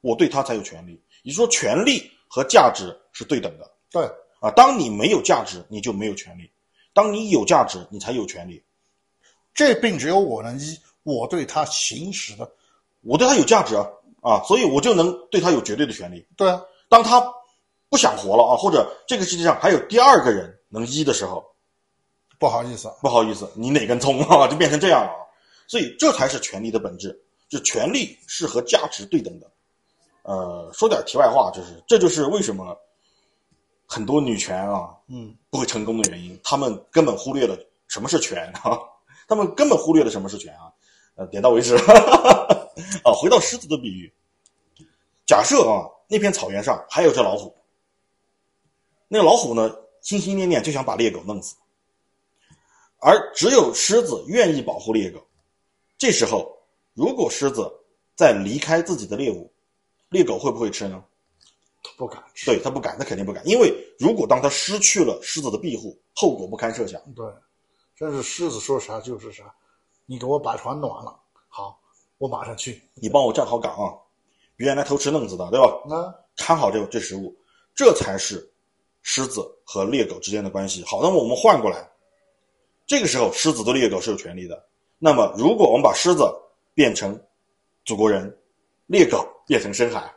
我对他才有权利。也就是说，权利和价值是对等的对，啊。当你没有价值，你就没有权利；当你有价值，你才有权利。这病只有我能医，我对他行使的。我对他有价值啊啊，所以我就能对他有绝对的权利。对啊，当他不想活了啊，或者这个世界上还有第二个人能医的时候，不好意思啊，不好意思，你哪根葱啊，就变成这样了。所以这才是权力的本质，就权力是和价值对等的。呃，说点题外话，就是这就是为什么很多女权啊嗯，不会成功的原因，他们根本忽略了什么是权啊，他们根本忽略了什么是权啊。呃，点到为止。啊，回到狮子的比喻，假设啊那片草原上还有只老虎，那个老虎呢心心念念就想把猎狗弄死。而只有狮子愿意保护猎狗。这时候，如果狮子再离开自己的猎物，猎狗会不会吃呢？不敢吃。对，它不敢，它肯定不敢。因为如果当它失去了狮子的庇护，后果不堪设想。对，真是狮子说啥就是啥。你给我把船暖了，好，我马上去。你帮我站好岗啊，别人来偷吃弄子的，对吧？那看好这这食物，这才是狮子和猎狗之间的关系。好，那么我们换过来，这个时候狮子对猎狗是有权利的。那么，如果我们把狮子变成祖国人，猎狗变成深海，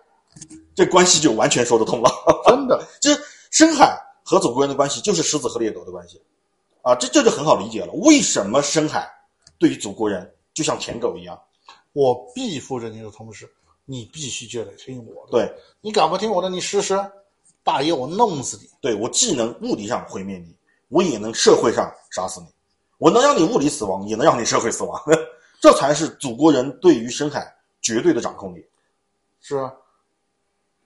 这关系就完全说得通了。真的，这深海和祖国人的关系就是狮子和猎狗的关系啊，这这就很好理解了。为什么深海对于祖国人就像舔狗一样？我庇护着你的同时，你必须就得听我的。对，你敢不听我的，你试试，大爷我弄死你。对我既能物理上毁灭你，我也能社会上杀死你。我能让你物理死亡，也能让你社会死亡，这才是祖国人对于深海绝对的掌控力。是啊，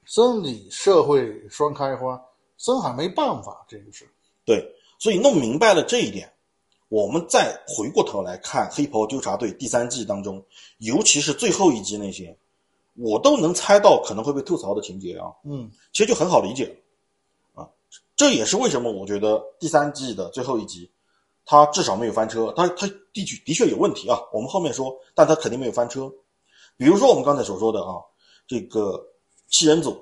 生理社会双开花，深海没办法，这个是。对，所以弄明白了这一点，我们再回过头来看《黑袍纠察队》第三季当中，尤其是最后一集那些，我都能猜到可能会被吐槽的情节啊，嗯，其实就很好理解了啊。这也是为什么我觉得第三季的最后一集。他至少没有翻车，他他的确的确有问题啊，我们后面说，但他肯定没有翻车。比如说我们刚才所说的啊，这个七人组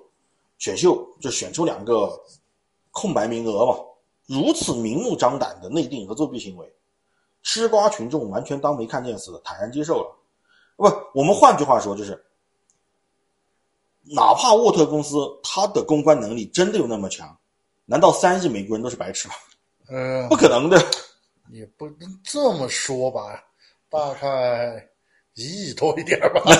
选秀就选出两个空白名额嘛，如此明目张胆的内定和作弊行为，吃瓜群众完全当没看见似的，坦然接受了。不，我们换句话说就是，哪怕沃特公司他的公关能力真的有那么强，难道三亿美国人都是白痴吗？呃不，可能的。也不能这么说吧，大概一亿多一点吧。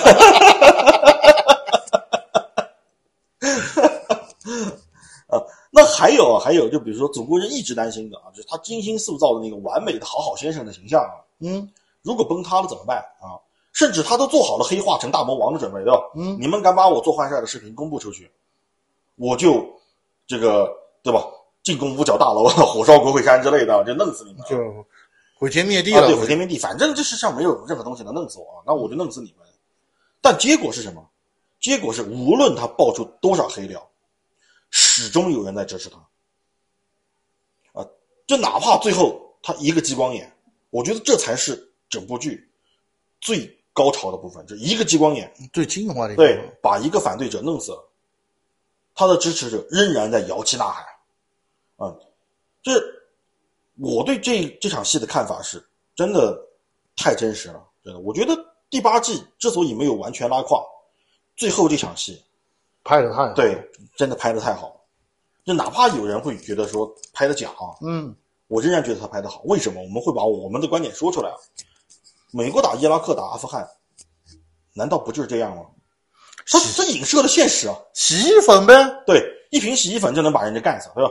那还有啊，还有，就比如说，祖国人一直担心的啊，就是他精心塑造的那个完美的好好先生的形象啊，嗯如果崩塌了怎么办啊？甚至他都做好了黑化成大魔王的准备，对吧？嗯，你们敢把我做坏事的视频公布出去，我就这个对吧？进攻五角大楼、火烧国会山之类的，就弄死你们，就毁天灭地啊，了。对，毁天灭地，反正这世上没有任何东西能弄死我啊，那我就弄死你们。但结果是什么？结果是无论他爆出多少黑料，始终有人在支持他。啊，就哪怕最后他一个激光眼，我觉得这才是整部剧最高潮的部分，就一个激光眼，最精华的一个对，把一个反对者弄死了，他的支持者仍然在摇旗呐喊，嗯，这我对这这场戏的看法是，真的太真实了，真的，我觉得第八季之所以没有完全拉胯，最后这场戏，拍的太好。对，真的拍的太好了，就哪怕有人会觉得说拍的假啊，嗯，我仍然觉得他拍的好。为什么？我们会把我们的观点说出来啊。美国打伊拉克、打阿富汗，难道不就是这样吗？它它影射了现实啊。洗衣粉呗。对，一瓶洗衣粉就能把人家干死，对吧？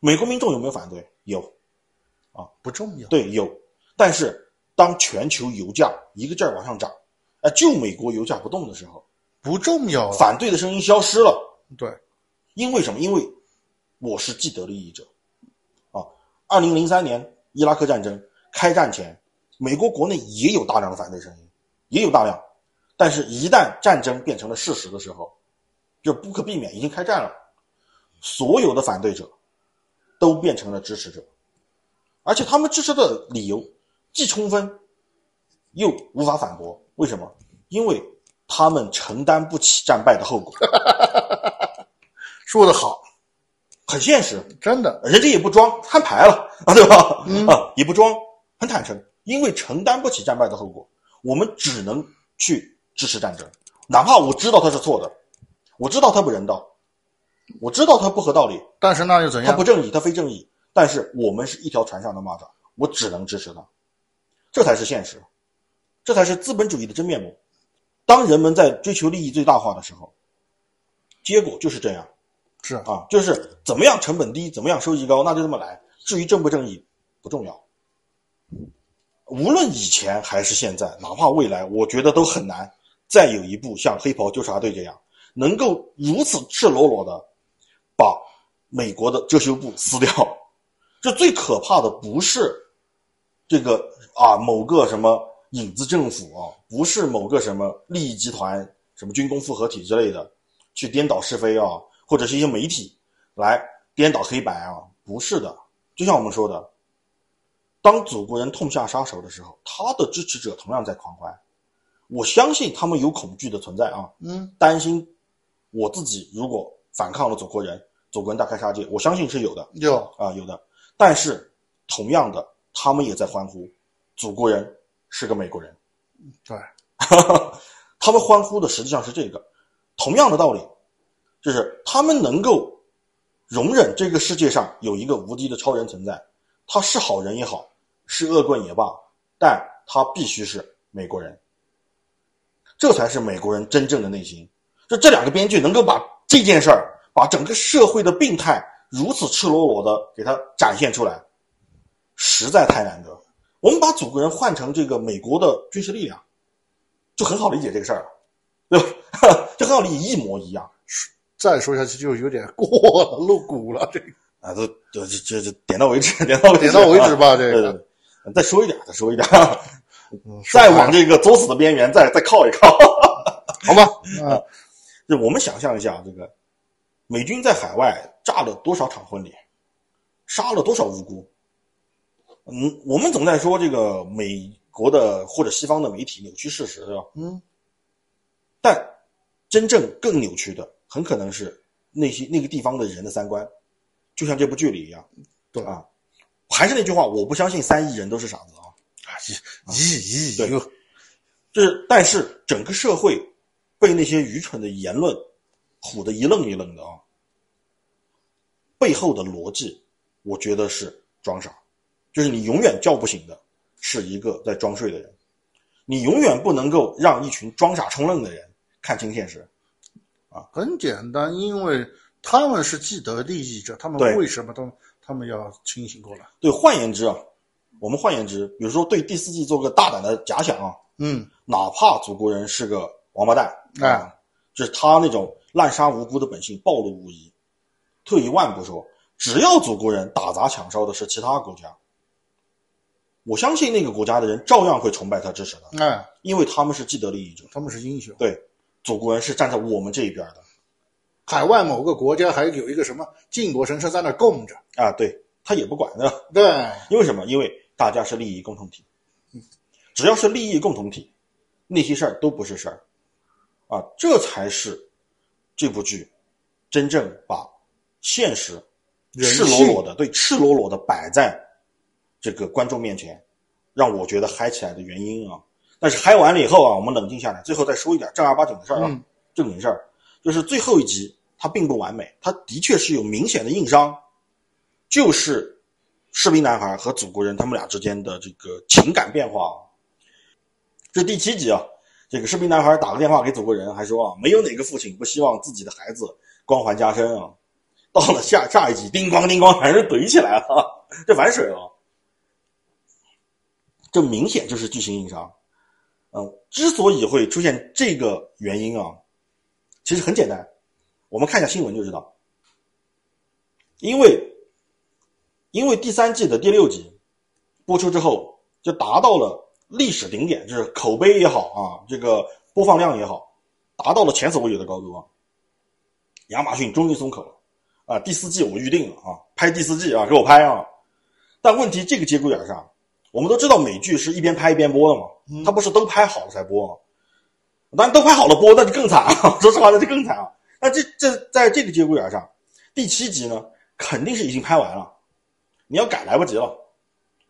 美国民众有没有反对？有，啊不重要。对，有。但是当全球油价一个劲儿往上涨，哎，就美国油价不动的时候，不重要了。反对的声音消失了。对，因为什么？因为我是既得利益者啊。二零零三年伊拉克战争开战前，美国国内也有大量的反对声音，也有大量，但是一旦战争变成了事实的时候，就不可避免，已经开战了，所有的反对者都变成了支持者，而且他们支持的理由既充分又无法反驳。为什么？因为他们承担不起战败的后果。说的好，很现实，真的。人家也不装，摊牌了啊，对吧？啊，也不装，很坦诚，因为承担不起战败的后果，我们只能去支持战争，哪怕我知道他是错的，我知道他不人道，我知道他不合道理，但是那又怎样？他不正义，他非正义，但是我们是一条船上的蚂蚱，我只能支持他，这才是现实，这才是资本主义的真面目。当人们在追求利益最大化的时候，结果就是这样。是啊，就是怎么样成本低，怎么样收益高，那就这么来。至于正不正义，不重要。无论以前还是现在，哪怕未来，我觉得都很难再有一部像《黑袍纠察队》这样，能够如此赤裸裸的把美国的遮羞布撕掉。这最可怕的不是这个啊某个什么影子政府啊，不是某个什么利益集团、什么军工复合体之类的去颠倒是非啊。或者是一些媒体来颠倒黑白啊，不是的。就像我们说的，当祖国人痛下杀手的时候，他的支持者同样在狂欢。我相信他们有恐惧的存在啊，嗯，担心我自己如果反抗了祖国人，祖国人大开杀戒，我相信是有的，有啊有的。但是同样的，他们也在欢呼，祖国人是个美国人，对，他们欢呼的实际上是这个，同样的道理。就是他们能够容忍这个世界上有一个无敌的超人存在，他是好人也好，是恶棍也罢，但他必须是美国人，这才是美国人真正的内心。就这两个编剧能够把这件事儿，把整个社会的病态如此赤裸裸的给它展现出来，实在太难得。我们把祖国人换成这个美国的军事力量，就很好理解这个事儿了，对吧？就很好理解，一模一样。再说下去就有点过了，露骨了。这个啊，都就这这点到为止，点到点到为止吧。这个再说一点，再说一点，再往这个作死的边缘再再靠一靠，好吧？啊，就我们想象一下，这个美军在海外炸了多少场婚礼，杀了多少无辜？嗯，我们总在说这个美国的或者西方的媒体扭曲事实，对吧？嗯，但真正更扭曲的。很可能是那些那个地方的人的三观，就像这部剧里一样，对啊，还是那句话，我不相信三亿人都是傻子啊，啊，一亿对，就是但是整个社会被那些愚蠢的言论唬得一愣一愣的啊，背后的逻辑，我觉得是装傻，就是你永远叫不醒的是一个在装睡的人，你永远不能够让一群装傻充愣的人看清现实。啊，很简单，因为他们是既得利益者，他们为什么都他们要清醒过来？对，换言之啊，我们换言之，比如说对第四季做个大胆的假想啊，嗯，哪怕祖国人是个王八蛋，哎，就是他那种滥杀无辜的本性暴露无遗。退一万步说，只要祖国人打砸抢烧的是其他国家，我相信那个国家的人照样会崇拜他、支持他，哎，因为他们是既得利益者，他们是英雄，对。祖国人是站在我们这一边的，海外某个国家还有一个什么靖国神社在那供着啊？对他也不管的，对，因为什么？因为大家是利益共同体，只要是利益共同体，那些事儿都不是事儿，啊，这才是这部剧真正把现实赤裸裸的对赤裸裸的摆在这个观众面前，让我觉得嗨起来的原因啊。但是嗨完了以后啊，我们冷静下来，最后再说一点正儿八经的事儿啊，正经事儿，就是最后一集它并不完美，它的确是有明显的硬伤，就是士兵男孩和祖国人他们俩之间的这个情感变化。这第七集啊，这个士兵男孩打个电话给祖国人，还说啊，没有哪个父亲不希望自己的孩子光环加身啊。到了下下一集，叮咣叮咣，两人怼起来了，这完水了，这明显就是剧情硬伤。嗯，之所以会出现这个原因啊，其实很简单，我们看一下新闻就知道。因为，因为第三季的第六集播出之后，就达到了历史顶点，就是口碑也好啊，这个播放量也好，达到了前所未有的高度啊。亚马逊终于松口了啊，第四季我预定了啊，拍第四季啊，给我拍啊。但问题这个节骨眼上。我们都知道美剧是一边拍一边播的嘛，它不是都拍好了才播吗？当然都拍好了播那就更惨啊！说实话那就更惨啊！那这这在这个节骨眼上，第七集呢肯定是已经拍完了，你要改来不及了，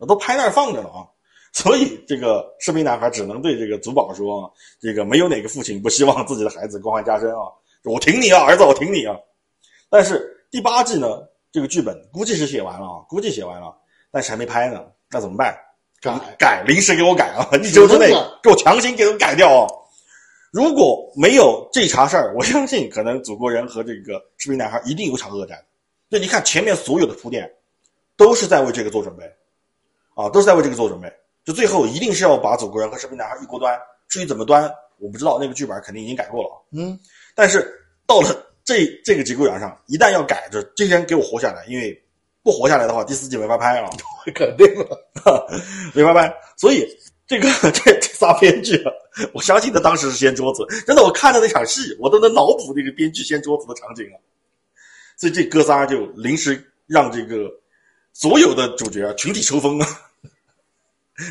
都拍那儿放着了啊！所以这个士兵男孩只能对这个祖宝说：“这个没有哪个父亲不希望自己的孩子光环加身啊！我挺你啊，儿子，我挺你啊！”但是第八季呢，这个剧本估计是写完了啊，估计写完了，但是还没拍呢，那怎么办？改改，临时给我改啊！一周之内给我强行给我改掉啊！如果没有这茬事儿，我相信可能祖国人和这个士兵男孩一定有场恶战。那你看前面所有的铺垫，都是在为这个做准备，啊，都是在为这个做准备。就最后一定是要把祖国人和士兵男孩一锅端。至于怎么端，我不知道，那个剧本肯定已经改过了。嗯，但是到了这这个节骨眼上，一旦要改，就这些人给我活下来，因为。不活下来的话，第四季没法拍了，肯定了，没法拍。所以这个这这仨编剧，我相信他当时是掀桌子。真的，我看着那场戏，我都能脑补那个编剧掀桌子的场景了。所以这哥仨就临时让这个所有的主角群体抽风啊，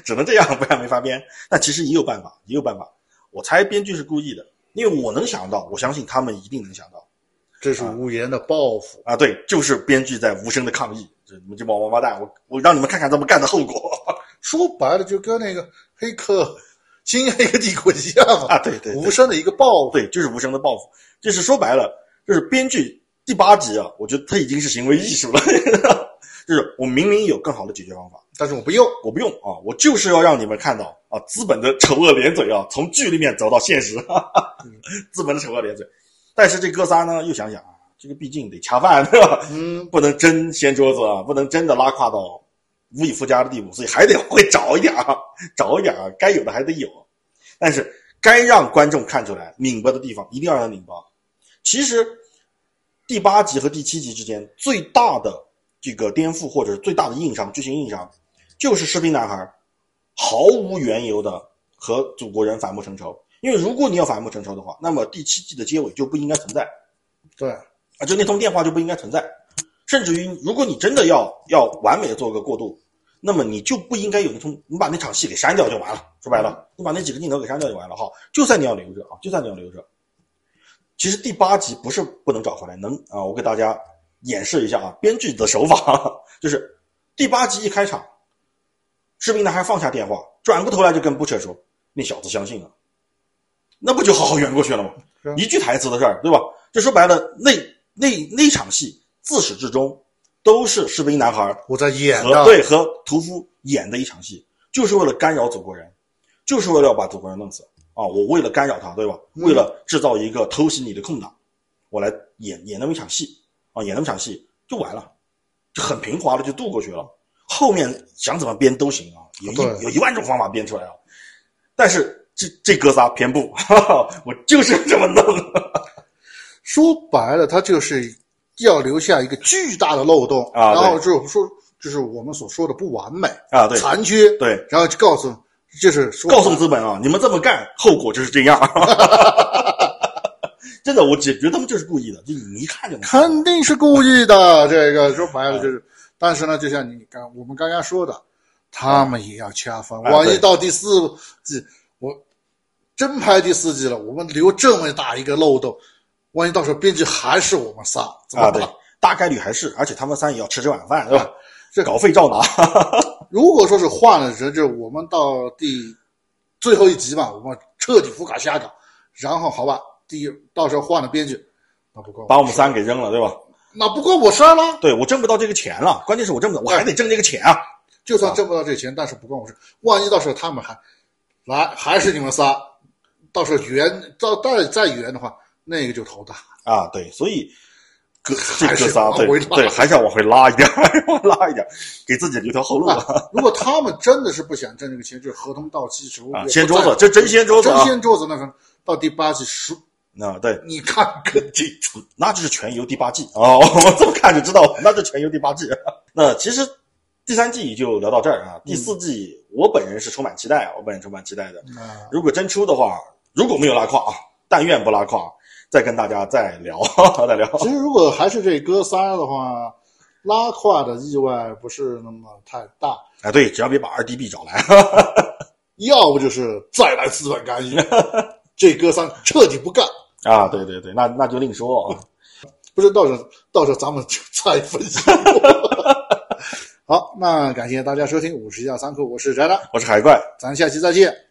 只能这样，不然没法编。但其实也有办法，也有办法。我猜编剧是故意的，因为我能想到，我相信他们一定能想到。这是无言的报复啊！对，就是编剧在无声的抗议。这你们这帮王八蛋，我我让你们看看这么干的后果。说白了，就跟那个黑客新黑客帝国一样啊！对对，无声的一个报复，对，就是无声的报复。就是说白了，就是编剧第八集啊，我觉得他已经是行为艺术了。就是我明明有更好的解决方法，但是我不用，我不用啊！我就是要让你们看到啊，资本的丑恶连嘴啊，从剧里面走到现实，哈哈资本的丑恶连嘴。但是这哥仨呢，又想想啊，这个毕竟得恰饭，对吧？嗯，不能真掀桌子啊，不能真的拉胯到无以复加的地步，所以还得会找一点啊，找一点啊，该有的还得有。但是该让观众看出来拧巴的地方，一定要让拧巴。其实第八集和第七集之间最大的这个颠覆，或者是最大的硬伤，剧情硬伤，就是士兵男孩毫无缘由的和祖国人反目成仇。因为如果你要反目成仇的话，那么第七季的结尾就不应该存在，对啊，就那通电话就不应该存在，甚至于如果你真的要要完美的做个过渡，那么你就不应该有那通，你把那场戏给删掉就完了。说白了，你把那几个镜头给删掉就完了。哈，就算你要留着啊，就算你要留着，其实第八集不是不能找回来，能啊，我给大家演示一下啊，编剧的手法 就是第八集一开场，士兵男孩放下电话，转过头来就跟布彻说：“那小子相信了。”那不就好好圆过去了吗？一句台词的事儿，对吧？就说白了，那那那场戏自始至终都是士兵男孩我在演的，对，和屠夫演的一场戏，就是为了干扰祖国人，就是为了要把祖国人弄死啊！我为了干扰他，对吧？为了制造一个偷袭你的空档，我来演演那么一场戏啊！演那么场戏就完了，就很平滑的就度过去了。后面想怎么编都行啊，有一有一万种方法编出来啊，但是。这这哥仨偏不，我就是这么弄。说白了，他就是要留下一个巨大的漏洞啊，然后就说，就是我们所说的不完美啊，对，残缺，对，然后就告诉，就是告诉资本啊，你们这么干，后果就是这样。真的，我解觉得他们就是故意的，就你一看就肯定是故意的。这个说白了就是，但是呢，就像你刚我们刚刚说的。他们也要掐分。万一到第四季，我真拍第四季了，我们留这么大一个漏洞，万一到时候编剧还是我们仨，怎么啊，办？对，大概率还是，而且他们仨也要吃这碗饭，对吧？这稿费照拿。如果说是换了人，就我们到第最后一集吧，我们彻底胡搞瞎搞，然后好吧，第一到时候换了编剧，那不够把我们事儿仨给扔了，对吧？那不关我事儿了。对我挣不到这个钱了，关键是我挣不到，我还得挣这个钱啊！就算挣不到这钱，但是不关我事。万一到时候他们还来，还是你们仨，到时候圆到再再圆的话，那个就头大。啊，对，所以哥这还是哥仨对对，还是要往回拉一点，往拉一点，给自己留条后路啊！如果他们真的是不想挣这个钱，就是合同到期时候啊，掀桌子在，这真掀桌子真啊！掀桌子那个到第八季十，啊，对，你看更清楚。那就是全游第八季哦，我这么看就知道了，那是全游第八季。那其实第三季就聊到这儿啊，第四季我本人是充满期待啊，我本人充满期待的。啊，如果真出的话，如果没有拉胯啊，但愿不拉胯，再跟大家再聊 再聊。其实如果还是这哥仨的话，拉胯的意外不是那么太大，哎，对，只要别把二 DB 找来。要不就是再来资本干预，这哥仨彻底不干。啊，对对对，那那就另说啊。不是，到时候到时候咱们就再分析。好，那感谢大家收听五十下三课，我是宅男，我是海怪，咱下期再见。